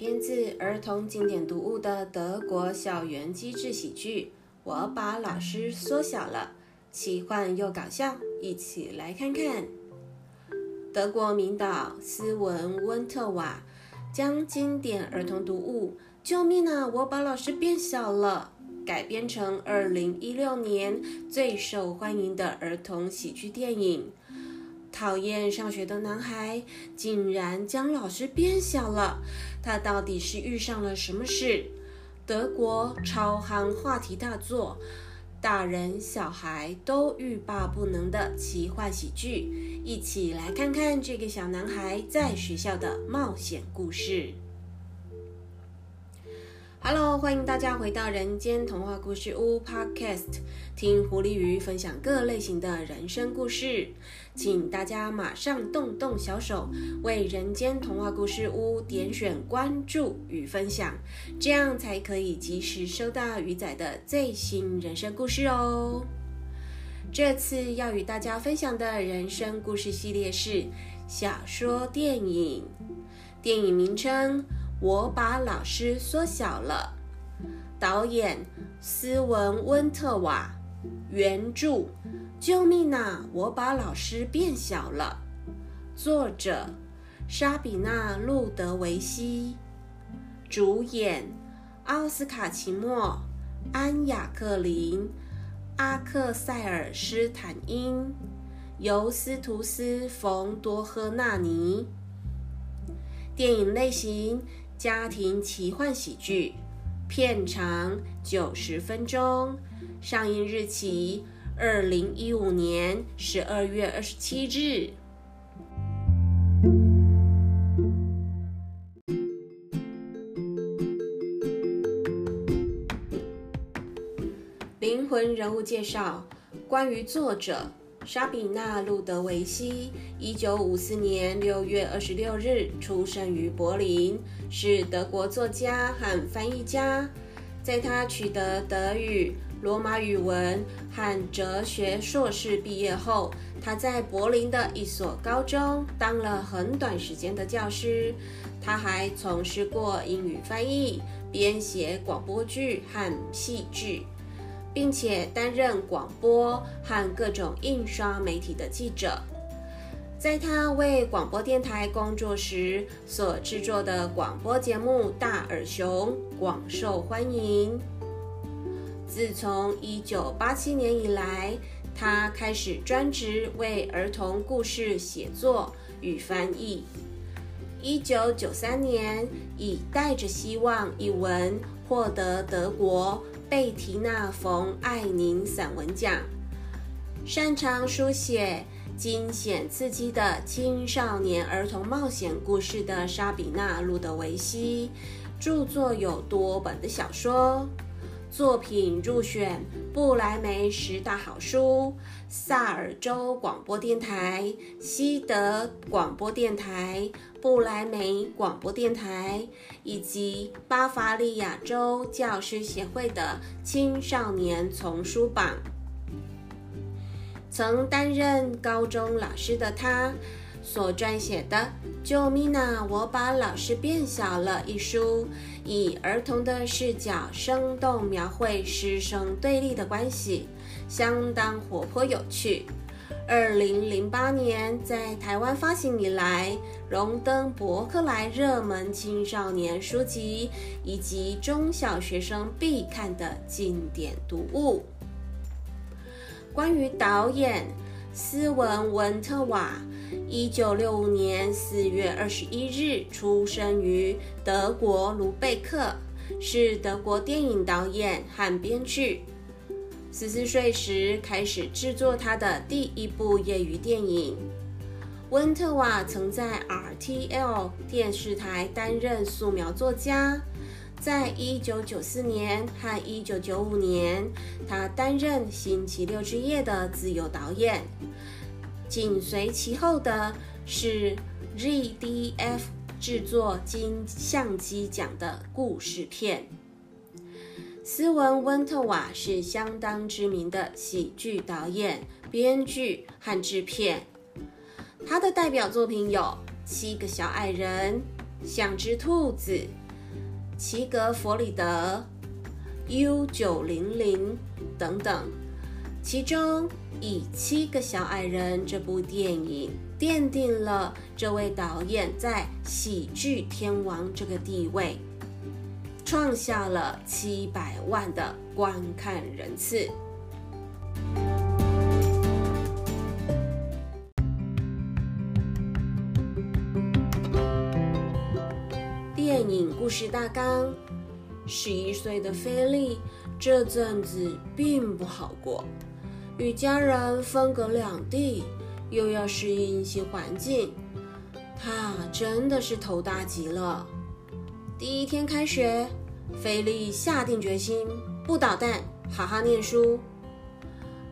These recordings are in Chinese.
编自儿童经典读物的德国校园机智喜剧。我把老师缩小了，奇幻又搞笑，一起来看看。德国名导斯文温特瓦将经典儿童读物《救命啊！我把老师变小了》改编成2016年最受欢迎的儿童喜剧电影。讨厌上学的男孩竟然将老师变小了，他到底是遇上了什么事？德国超夯话题大作，大人小孩都欲罢不能的奇幻喜剧，一起来看看这个小男孩在学校的冒险故事。Hello，欢迎大家回到人间童话故事屋 Podcast，听狐狸鱼分享各类型的人生故事。请大家马上动动小手，为人间童话故事屋点选关注与分享，这样才可以及时收到鱼仔的最新人生故事哦。这次要与大家分享的人生故事系列是小说电影，电影名称。我把老师缩小了。导演斯文温特瓦，原著。救命啊！我把老师变小了。作者莎比娜·路德维希，主演奥斯卡·齐默、安雅克林、阿克塞尔斯坦因、尤斯图斯·冯多赫纳尼。电影类型。家庭奇幻喜剧，片长九十分钟，上映日期二零一五年十二月二十七日。灵魂人物介绍：关于作者。莎比娜·路德维希，一九五四年六月二十六日出生于柏林，是德国作家和翻译家。在他取得德语、罗马语文和哲学硕士毕业后，他在柏林的一所高中当了很短时间的教师。他还从事过英语翻译、编写广播剧和戏剧。并且担任广播和各种印刷媒体的记者。在他为广播电台工作时，所制作的广播节目《大耳熊》广受欢迎。自从1987年以来，他开始专职为儿童故事写作与翻译。1993年，以《带着希望》一文获得德国。贝提娜·冯·艾宁散文奖，擅长书写惊险刺激的青少年儿童冒险故事的莎比娜·路德维希，著作有多本的小说，作品入选布莱梅十大好书、萨尔州广播电台、西德广播电台。布莱梅广播电台以及巴伐利亚州教师协会的青少年丛书榜。曾担任高中老师的他，所撰写的《救命啊！我把老师变小了》一书，以儿童的视角生动描绘师生对立的关系，相当活泼有趣。二零零八年在台湾发行以来，荣登博客来热门青少年书籍以及中小学生必看的经典读物。关于导演斯文文特瓦，一九六五年四月二十一日出生于德国卢贝克，是德国电影导演和编剧。十四岁时开始制作他的第一部业余电影。温特瓦曾在 RTL 电视台担任素描作家。在一九九四年和一九九五年，他担任《星期六之夜》的自由导演。紧随其后的是 ZDF 制作金相机奖的故事片。斯文温特瓦是相当知名的喜剧导演、编剧和制片。他的代表作品有《七个小矮人》、《像只兔子》、《齐格弗里德、U 九零零等等。其中，《以七个小矮人》这部电影奠定了这位导演在喜剧天王这个地位，创下了七百万的观看人次。电影故事大纲：十一岁的菲利这阵子并不好过。与家人分隔两地，又要适应新环境，他真的是头大极了。第一天开学，菲利下定决心不捣蛋，好好念书。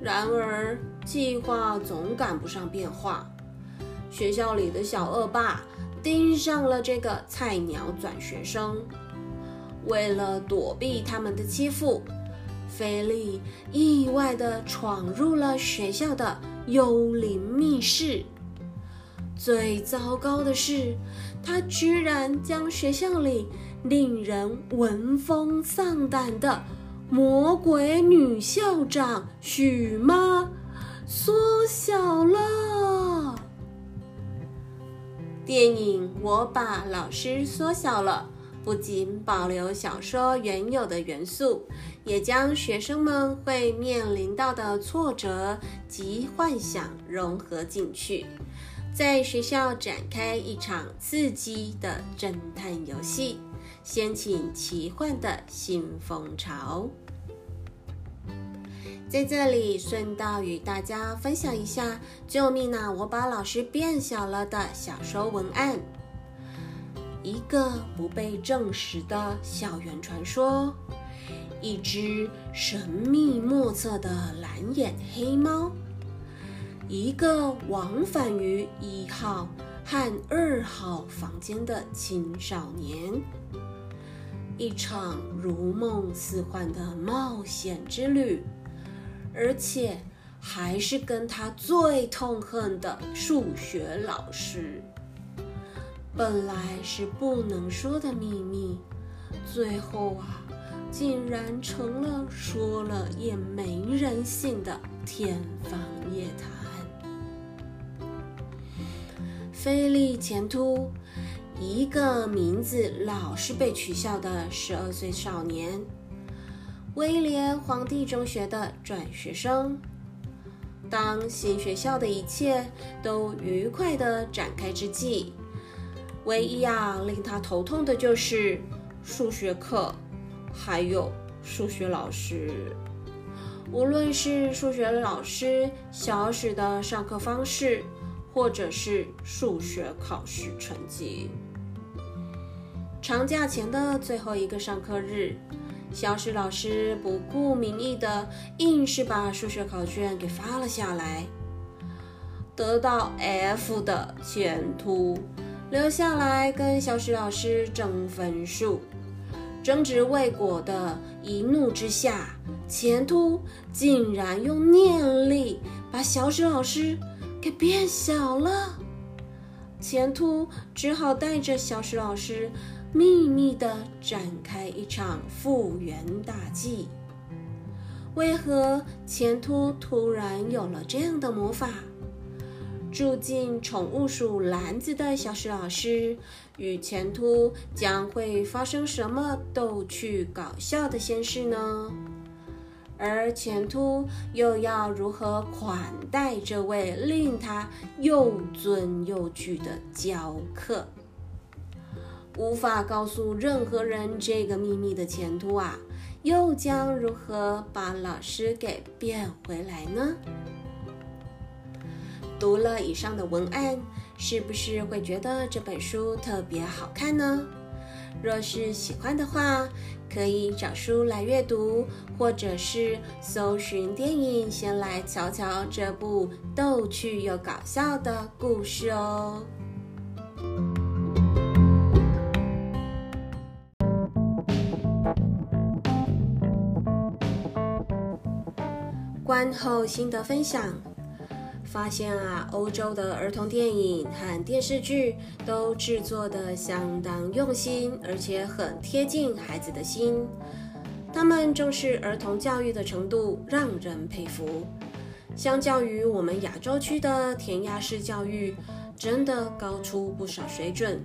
然而，计划总赶不上变化。学校里的小恶霸盯上了这个菜鸟转学生，为了躲避他们的欺负。菲利意外地闯入了学校的幽灵密室。最糟糕的是，他居然将学校里令人闻风丧胆的魔鬼女校长许妈缩小了。电影我把老师缩小了。不仅保留小说原有的元素，也将学生们会面临到的挫折及幻想融合进去，在学校展开一场刺激的侦探游戏，掀起奇幻的新风潮。在这里顺道与大家分享一下，救命啊！我把老师变小了的小说文案。一个不被证实的校园传说，一只神秘莫测的蓝眼黑猫，一个往返于一号和二号房间的青少年，一场如梦似幻的冒险之旅，而且还是跟他最痛恨的数学老师。本来是不能说的秘密，最后啊，竟然成了说了也没人信的天方夜谭。菲利前突，一个名字老是被取笑的十二岁少年，威廉皇帝中学的转学生。当新学校的一切都愉快的展开之际。唯一啊，令他头痛的就是数学课，还有数学老师。无论是数学老师小史的上课方式，或者是数学考试成绩。长假前的最后一个上课日，小史老师不顾民意的，硬是把数学考卷给发了下来。得到 F 的前途。留下来跟小史老师争分数，争执未果的一怒之下，前突竟然用念力把小史老师给变小了。前突只好带着小史老师秘密的展开一场复原大计。为何前突突然有了这样的魔法？住进宠物鼠篮子的小史老师与前突将会发生什么逗趣搞笑的仙事呢？而前突又要如何款待这位令他又尊又惧的教客？无法告诉任何人这个秘密的前突啊，又将如何把老师给变回来呢？读了以上的文案，是不是会觉得这本书特别好看呢？若是喜欢的话，可以找书来阅读，或者是搜寻电影，先来瞧瞧这部逗趣又搞笑的故事哦。观后心得分享。发现啊，欧洲的儿童电影和电视剧都制作的相当用心，而且很贴近孩子的心。他们重视儿童教育的程度让人佩服。相较于我们亚洲区的填鸭式教育，真的高出不少水准。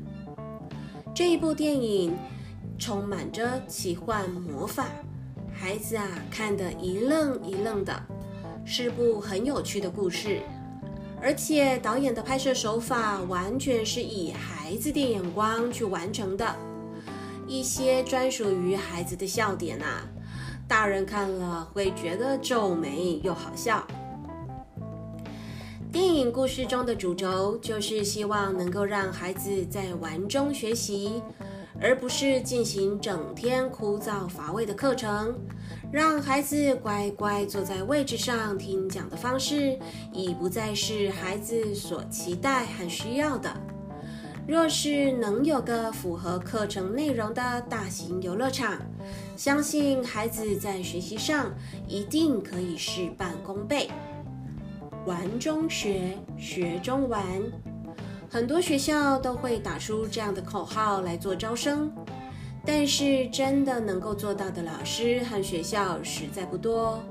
这一部电影充满着奇幻魔法，孩子啊看得一愣一愣的。是部很有趣的故事，而且导演的拍摄手法完全是以孩子的眼光去完成的。一些专属于孩子的笑点啊，大人看了会觉得皱眉又好笑。电影故事中的主轴就是希望能够让孩子在玩中学习，而不是进行整天枯燥乏味的课程。让孩子乖乖坐在位置上听讲的方式，已不再是孩子所期待和需要的。若是能有个符合课程内容的大型游乐场，相信孩子在学习上一定可以事半功倍。玩中学，学中玩，很多学校都会打出这样的口号来做招生。但是真的能够做到的老师和学校实在不多，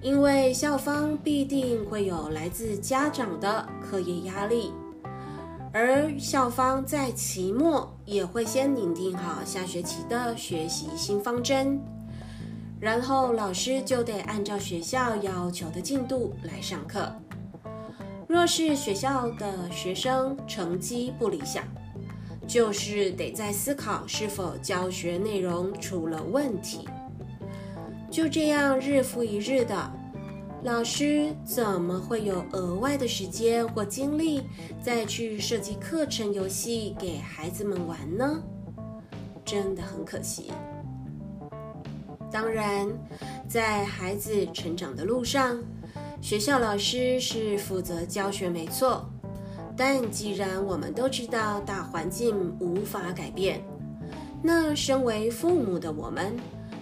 因为校方必定会有来自家长的课业压力，而校方在期末也会先拟定好下学期的学习新方针，然后老师就得按照学校要求的进度来上课。若是学校的学生成绩不理想，就是得在思考是否教学内容出了问题。就这样日复一日的，老师怎么会有额外的时间或精力再去设计课程游戏给孩子们玩呢？真的很可惜。当然，在孩子成长的路上，学校老师是负责教学没错。但既然我们都知道大环境无法改变，那身为父母的我们，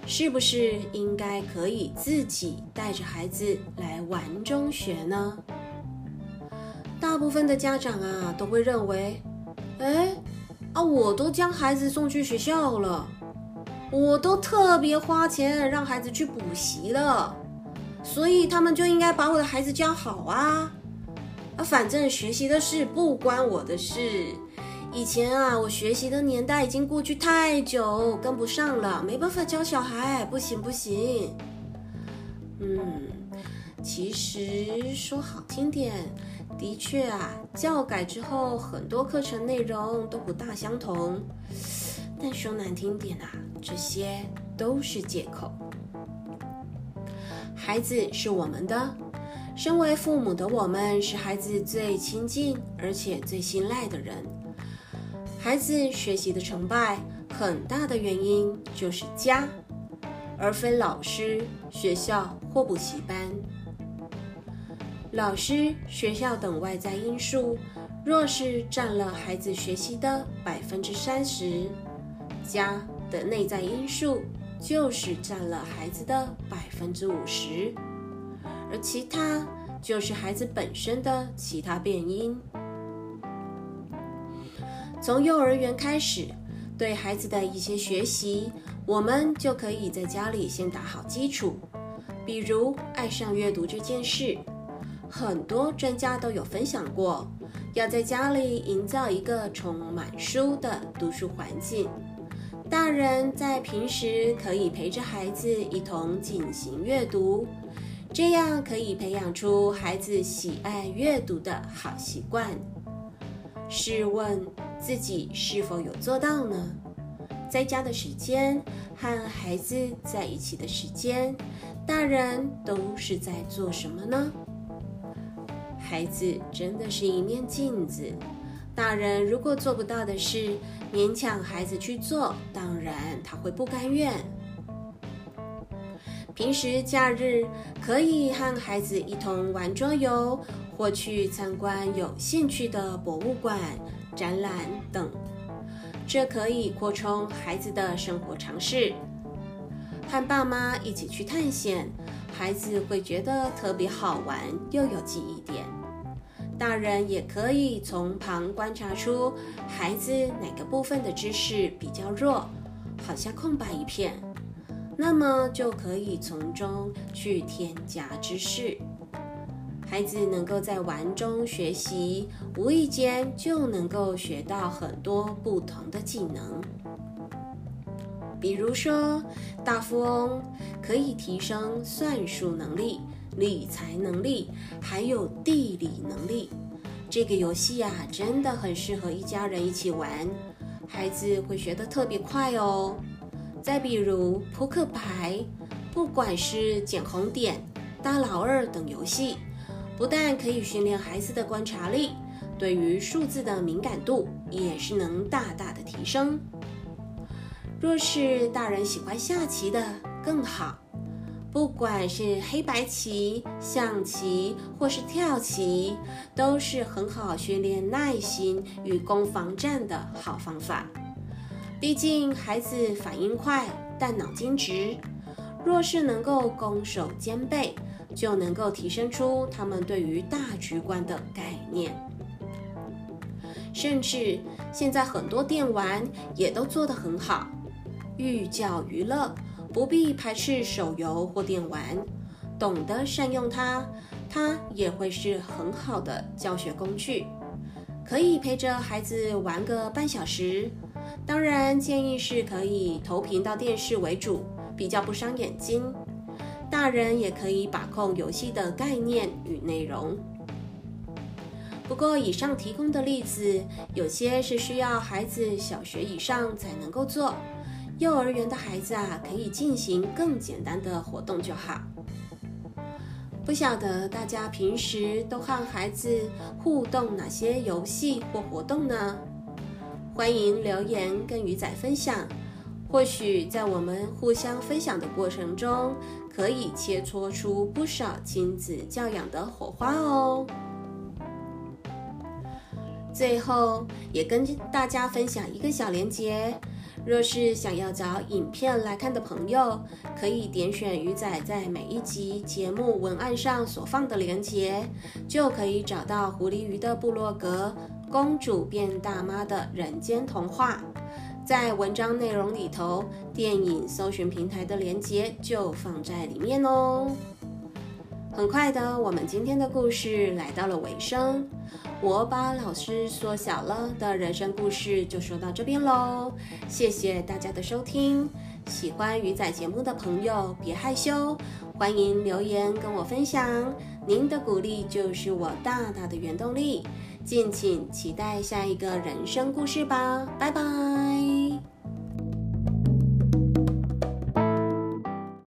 是不是应该可以自己带着孩子来玩中学呢？大部分的家长啊，都会认为，哎，啊，我都将孩子送去学校了，我都特别花钱让孩子去补习了，所以他们就应该把我的孩子教好啊。啊反正学习的事不关我的事。以前啊，我学习的年代已经过去太久，跟不上了，没办法教小孩，不行不行。嗯，其实说好听点，的确啊，教改之后，很多课程内容都不大相同。但说难听点啊，这些都是借口。孩子是我们的。身为父母的我们，是孩子最亲近而且最信赖的人。孩子学习的成败，很大的原因就是家，而非老师、学校或补习班。老师、学校等外在因素，若是占了孩子学习的百分之三十，家的内在因素就是占了孩子的百分之五十。而其他就是孩子本身的其他变因。从幼儿园开始，对孩子的一些学习，我们就可以在家里先打好基础。比如爱上阅读这件事，很多专家都有分享过，要在家里营造一个充满书的读书环境。大人在平时可以陪着孩子一同进行阅读。这样可以培养出孩子喜爱阅读的好习惯。试问自己是否有做到呢？在家的时间和孩子在一起的时间，大人都是在做什么呢？孩子真的是一面镜子，大人如果做不到的事，勉强孩子去做，当然他会不甘愿。平时假日可以和孩子一同玩桌游，或去参观有兴趣的博物馆、展览等，这可以扩充孩子的生活常识。和爸妈一起去探险，孩子会觉得特别好玩又有记忆点。大人也可以从旁观察出孩子哪个部分的知识比较弱，好像空白一片，那么就可以从中去添加知识。孩子能够在玩中学习，无意间就能够学到很多不同的技能。比如说，大富翁可以提升算术能力、理财能力，还有地理能力。这个游戏呀，真的很适合一家人一起玩，孩子会学得特别快哦。再比如扑克牌，不管是捡红点、大老二等游戏。不但可以训练孩子的观察力，对于数字的敏感度也是能大大的提升。若是大人喜欢下棋的更好，不管是黑白棋、象棋或是跳棋，都是很好训练耐心与攻防战的好方法。毕竟孩子反应快，但脑筋直，若是能够攻守兼备。就能够提升出他们对于大局观的概念，甚至现在很多电玩也都做得很好，寓教于乐，不必排斥手游或电玩，懂得善用它，它也会是很好的教学工具，可以陪着孩子玩个半小时。当然，建议是可以投屏到电视为主，比较不伤眼睛。大人也可以把控游戏的概念与内容。不过，以上提供的例子有些是需要孩子小学以上才能够做，幼儿园的孩子啊，可以进行更简单的活动就好。不晓得大家平时都和孩子互动哪些游戏或活动呢？欢迎留言跟鱼仔分享。或许在我们互相分享的过程中，可以切磋出不少亲子教养的火花哦。最后，也跟大家分享一个小连结：若是想要找影片来看的朋友，可以点选鱼仔在每一集节目文案上所放的连结，就可以找到狐狸鱼的部落格《公主变大妈的人间童话》。在文章内容里头，电影搜寻平台的链接就放在里面哦。很快的，我们今天的故事来到了尾声，我把老师缩小了的人生故事就说到这边喽。谢谢大家的收听，喜欢鱼仔节目的朋友别害羞，欢迎留言跟我分享，您的鼓励就是我大大的原动力。敬请期待下一个人生故事吧，拜拜。